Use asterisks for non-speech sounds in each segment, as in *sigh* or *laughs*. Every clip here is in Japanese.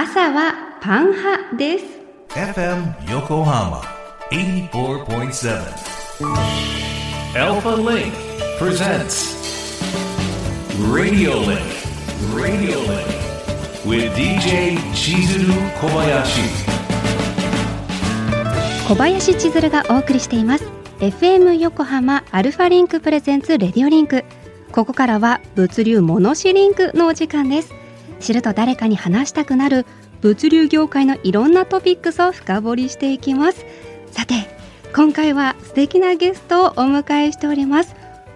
朝はパン派です。小林千鶴がお送りしています FM 横浜アルファリンク presents RADIO LINK ここからは物流モノシリンクのお時間です。知ると誰かに話したくなる物流業界のいろんなトピックスを深掘りしていきますさて今回は素敵なゲストをお迎えしております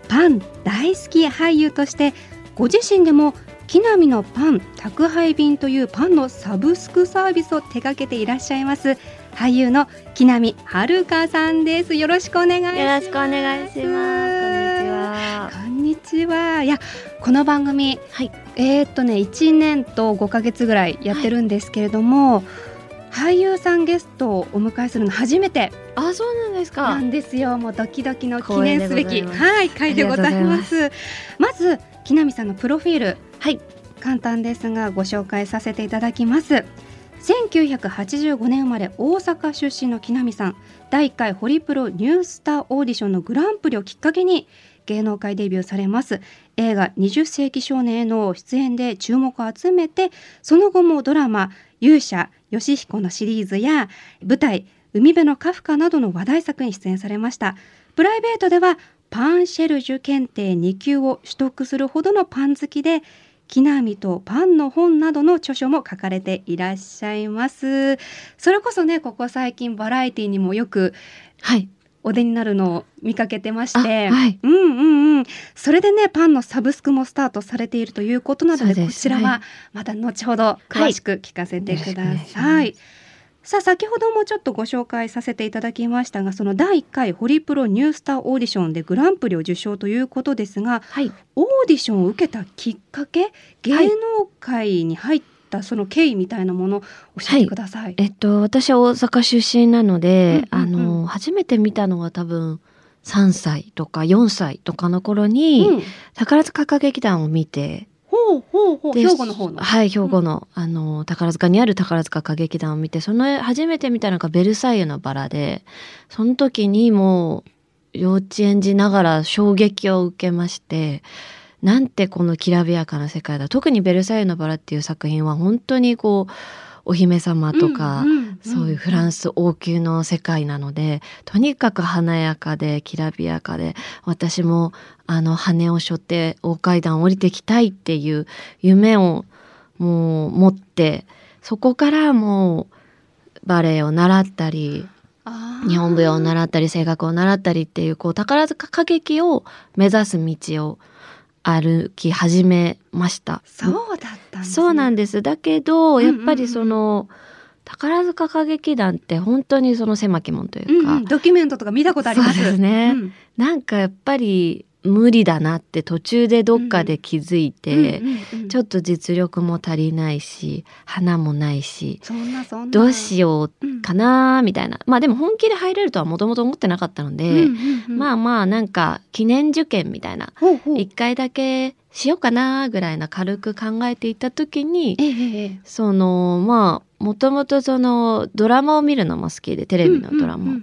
パン大好き俳優としてご自身でも木並のパン宅配便というパンのサブスクサービスを手掛けていらっしゃいます俳優の木並遥さんですよろしくお願いしますよろしくお願いします。こんにちは。こんにちはいやこの番組はい。えー、っとね1年と5ヶ月ぐらいやってるんですけれども、俳優さんゲストをお迎えするの初めてあ、そうなんですか。なんですよ。もうドキドキの記念すべき。はい回でございます。まず木並さんのプロフィール。はい。簡単ですがご紹介させていただきます。1985年生まれ大阪出身の木並さん。第1回ホリプロニュースターオーディションのグランプリをきっかけに芸能界デビューされます。映画20世紀少年への出演で注目を集めてその後もドラマ勇者ヨシヒコのシリーズや舞台海辺のカフカなどの話題作に出演されました。プライベートではパンシェルジュ検定2級を取得するほどのパン好きで木並とパンの本などの著書も書かれていらっしゃいます。それこそねここ最近バラエティにもよくはい。お出になるのを見かけてまして、あはい。うんうんうん。それでねパンのサブスクもスタートされているということなのでこちらははい。また後ほど詳しく聞かせてください、さあ先ほどもちょっとご紹介させていただきましたがその第1回ホリプロニュースターオーディションでグランプリを受賞ということですがはい。オーディションを受けたきっかけ芸能界に入ったその経緯みたいなものを教えてください。えっと、私は大阪出身なので、うんうんうん。あの、初めて見たのは多分、3歳とか4歳とかの頃に、うん。宝塚歌劇団を見て、ほうほうほう。で兵庫の方の。はい、兵庫の、あの、宝塚にある宝塚歌劇団を見て、その、初めて見たのがベルサイユのバラで、その時にもう、幼稚園児ながら衝撃を受けまして、なんてこのきらびやかな世界だ。特にベルサイユのバラっていう作品は本当にこう、お姫様とか、うんうんそういうフランス王宮の世界なので、とにかく華やかできらびやかで、私もあの羽を背負って大階段を降りてきたいっていう夢をもう持って、そこからもうバレエを習ったり、日本舞踊を習ったり、声楽を習ったりっていう、こう宝塚歌劇を目指す道を歩き始めました。そうだったんです、ね。そうなんでです。だけど、うんうんやっぱりその、宝塚歌劇団って本当にその狭き門というか、ドキュメントとか見たことあります。そうですねうんなんかやっぱり無理だなって途中でどっかで気づいて、うんうんうんちょっと実力も足りないし、花もないし。どうしよううかなみたいな。まあでも本気で入れるとはもともと思ってなかったので、まあ、あまあなんか記念受験みたいな、一回だけしようかなぐらいな軽く考えていた時に、ええええそのまあもともとそのドラマを見るのも好きでテレビのドラマ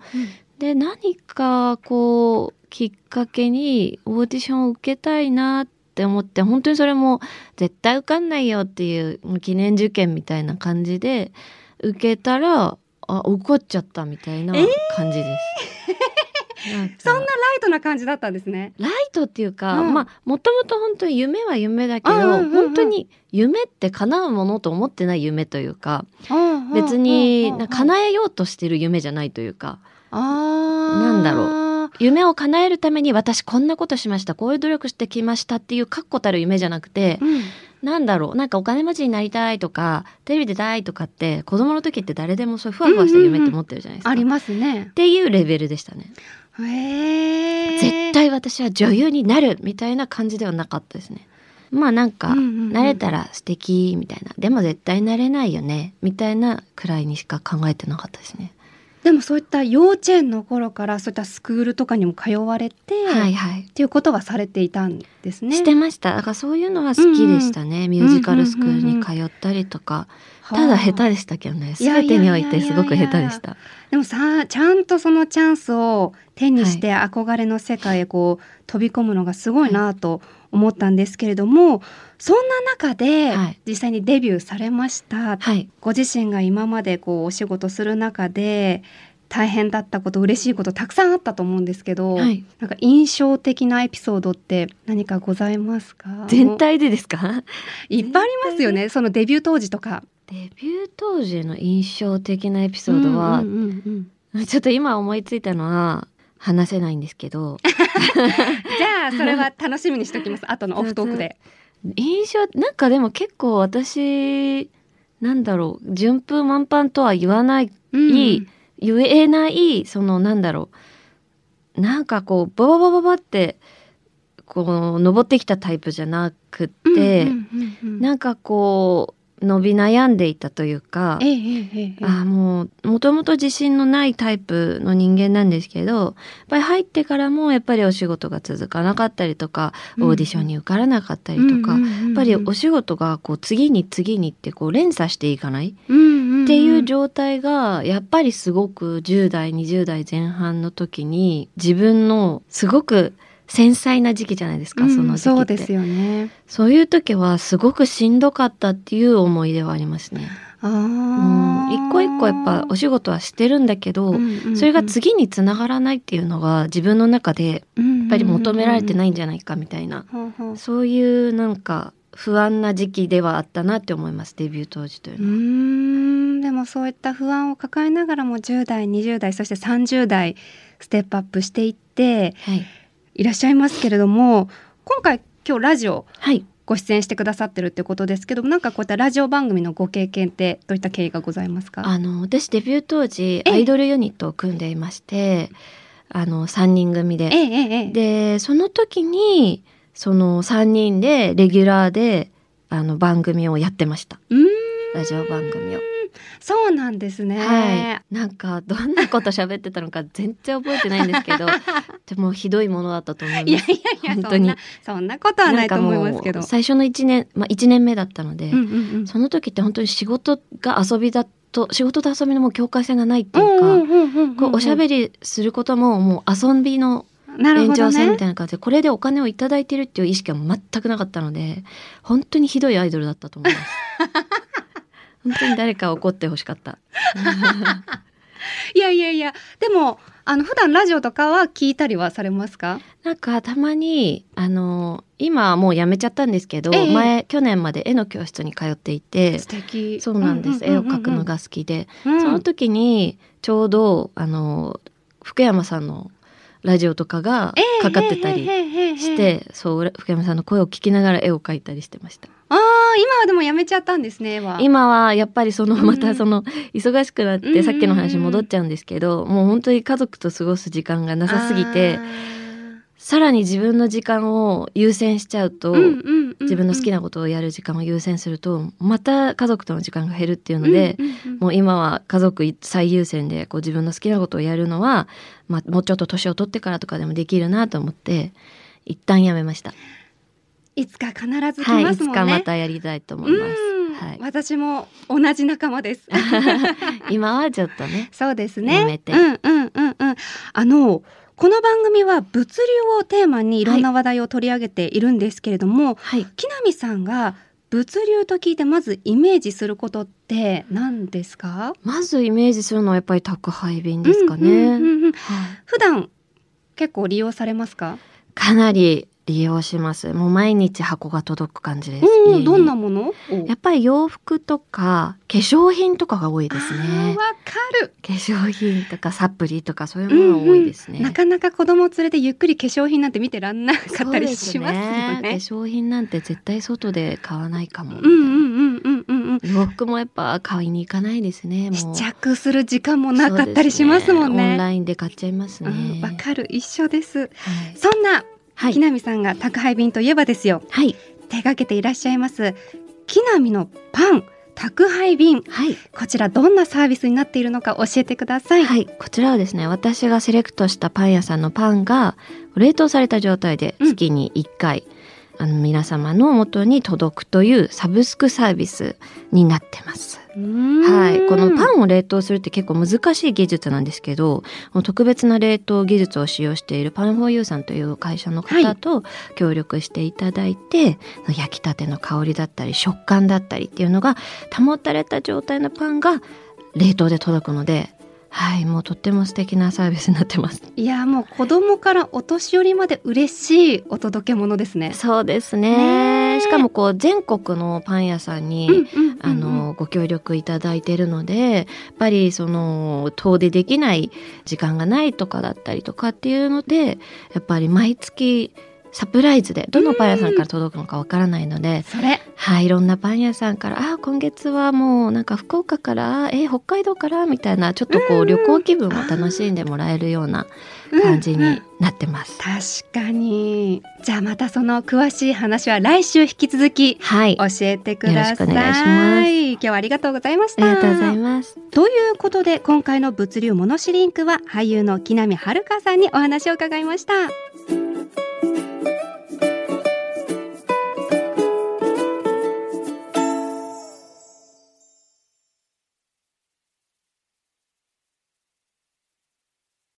で何かこうきっかけにオーディションを受けたいなって思って本当にそれも絶対受かんないよっていう記念受験みたいな感じで受けたらあ受かっちゃったみたいな感じです。なんかそんなライトな感じだったんですね。ライトっていうか、うんまあもともと本当に夢は夢だけど、うんうんうんうん本当に夢って叶うものと思ってない夢というか別にな叶えようとしてる夢じゃないというかなんだろ夢を叶えるために私こんなことしましたこういう努力してきましたっていう確固たる夢じゃなくて、うんなんだろうなんかお金持ちになりたいとかテレビ出たいとかって子供の時って誰でもそういうふわふわした夢って持ってるじゃないですか。ありますねっ。ていうレベルでしたね。へえ。絶対私は女優になるみたいな感じではなかったですね。まあなんか、うんうんうん慣れたら素敵みたいな。でも絶対なれないよね。みたいなくらいにしか考えてなかったですね。でもそういった幼稚園の頃からそういったスクールとかにも通われて、はいはい。っていうことはされていたんですね。してました。だからそういうのは好きでしたね。ミュージカルスクールに通ったりとか。ただ下手でしたけどね。全てにおいてすごく下手でした。でもさちゃんとそのチャンスを手にして憧れの世界へこう飛び込むのがすごいなと思ったんですけれども、そんな中ではい。実際にデビューされました、はい。ご自身が今までこうお仕事する中で大変だったこと嬉しいことたくさんあったと思うんですけど、はい。なんか印象的なエピソードって何かございますか？全体でですか？*laughs* いっぱいありますよね。そのデビュー当時とか。デビュー当時の印象的なエピソードは、うんうんうんうん。ちょっと今思いついたのは話せないんですけど、*laughs* じゃあそれは楽しみにしておきます。後のオフトークで。印象、なんかでも結構私、なんだろう、順風満帆とは言わない、うん。言えない、そのなんだろう、なんかこう、バババババって、こう、登ってきたタイプじゃなくって、うんうんうんうん。なんかこう、伸び悩んでいたというか、ええあもう、もともと自信のないタイプの人間なんですけど、やっぱり入ってからもやっぱりお仕事が続かなかったりとか、うん。オーディションに受からなかったりとか、やっぱりお仕事がこう次に次にってこう連鎖していかない？っていう状態が、やっぱりすごく10代、20代前半の時に自分のすごく繊細な時期じゃないですか、うんその時期って。そうですよね。そういう時はすごくしんどかったっていう思い出はありますね。あうんあ、一個一個やっぱお仕事はしてるんだけど、それが次につながらないっていうのが自分の中でやっぱり求められてないんじゃないかみたいな、そういうなんか不安な時期ではあったなって思いますデビュー当時というのは。んでもそういった不安を抱えながらも10代20代そして30代ステップアップしていってはい、いらっしゃいますけれども今回今日ラジオはい、ご出演してくださってるってことですけどもなんかこういったラジオ番組のご経験ってどういった経緯がございますか？あの私デビュー当時ええ。アイドルユニットを組んでいましてあの3人組で。でその時にその3人でレギュラーであの番組をやってました。ラジオ番組を。*laughs* そうなんですね。はい、なんかどんなこと喋ってたのか全然覚えてないんですけど *laughs* でもひどいものだったと思います。いやいやいや本当にそんなそんなことはないと思いますけど。最初の1年、まあ、1年目だったので、うんうんうんその時って本当に仕事が遊びだと仕事と遊びのもう境界線がないっていうか、こうおしゃべりすることももう遊びの延長線みね。たいな感じで、これでお金をいただいてるっていう意識は全くなかったので本当にひどいアイドルだったと思います。*laughs* 本当に誰か怒ってほしかった。*laughs* いやいやいやでもあの普段ラジオとかは聞いたりはされますか？なんかたまにあの今はもうやめちゃったんですけど、ええ前去年まで絵の教室に通っていて素敵。そうなんです、絵を描くのが好きで、うん。その時にちょうどあの福山さんのラジオとかがかかってたりしし。て、そう福山さんの声を聞きながら絵を描いたりしてました。ああ今はでもやめちゃったんですね。今は。やっぱりそのうん。またその忙しくなってさっきの話に戻っちゃうんですけど、もう本当に家族と過ごす時間がなさすぎてさらに自分の時間を優先しちゃうと、自分の好きななことをやる時間を優先するとまた家族との時間が減るっていうので、もう今は家族最優先でこう自分の好きなことをやるのは、まあ、もうちょっと年を取ってからとかでもできるなと思って一旦やめました。いつか必ず来はい、いますもんね。つかまたやりたいと思います。うんはい、私も同じ仲間です。*laughs* 今はちょっとね。そうですね。やめてうんうんうんうん。あのこの番組は物流をテーマにいろんな話題を取り上げているんですけれども、はい。木南さんが物流と聞いてまずイメージすることって何ですか？まずイメージするのはやっぱり宅配便ですかね。うんうんうんうんはい普段結構利用されますか？かなり利用します。もう毎日箱が届く感じです。うん、どんなもの？やっぱり洋服とか化粧品とかが多いですねわ。かる。化粧品とかサプリとかそういうものが多いですね。なかなか子供連れてゆっくり化粧品なんて見てらんなかったりしますよそうですね。化粧品なんて絶対外で買わないかも。うんうんうんうんうんうん。洋服もやっぱ買いに行かないですね。試着する時間もなかったりしますもんそうですオンね。ラインで買っちゃいますね。うんわ、かる一緒です。はい。そんなはい木。南さんが宅配便といえばですよ。はい。手掛けていらっしゃいます木南のパン宅配便はい。こちらどんなサービスになっているのか教えてください、はい。こちらはですね、私がセレクトしたパン屋さんのパンが、冷凍された状態でうん月に1回、あの皆様の元に届くというサブスクサービスになってます。はい。このパンを冷凍するって結構難しい技術なんですけど、特別な冷凍技術を使用しているパンフォーユーさんという会社の方と協力していただいて、焼きたての香りだったり食感だったりっていうのが保たれた状態のパンが冷凍で届くので、はい。もうとっても素敵なサービスになってます。いやもう子供からお年寄りまで嬉しいお届け物ですね。そうですねね。えしかもこう全国のパン屋さんに、うんうんうんうんあのご協力いただいているのでやっぱりその遠出できない時間がないとかだったりとかっていうのでやっぱり毎月サプライズでどのパン屋さんから届くのかわからないので、それはい、いろんなパン屋さんから「あ今月はもうなんか福岡からえ北海道から」みたいなちょっとこう旅行気分を楽しんでもらえるような感じになってます。確かにじゃあまたその詳しい話は来週引き続きはい、教えてください。よろしくお願いします今日はありがとうございました。ありがとうございます。ということで今回の物流モノシリンクは俳優の木南遥さんにお話を伺いました。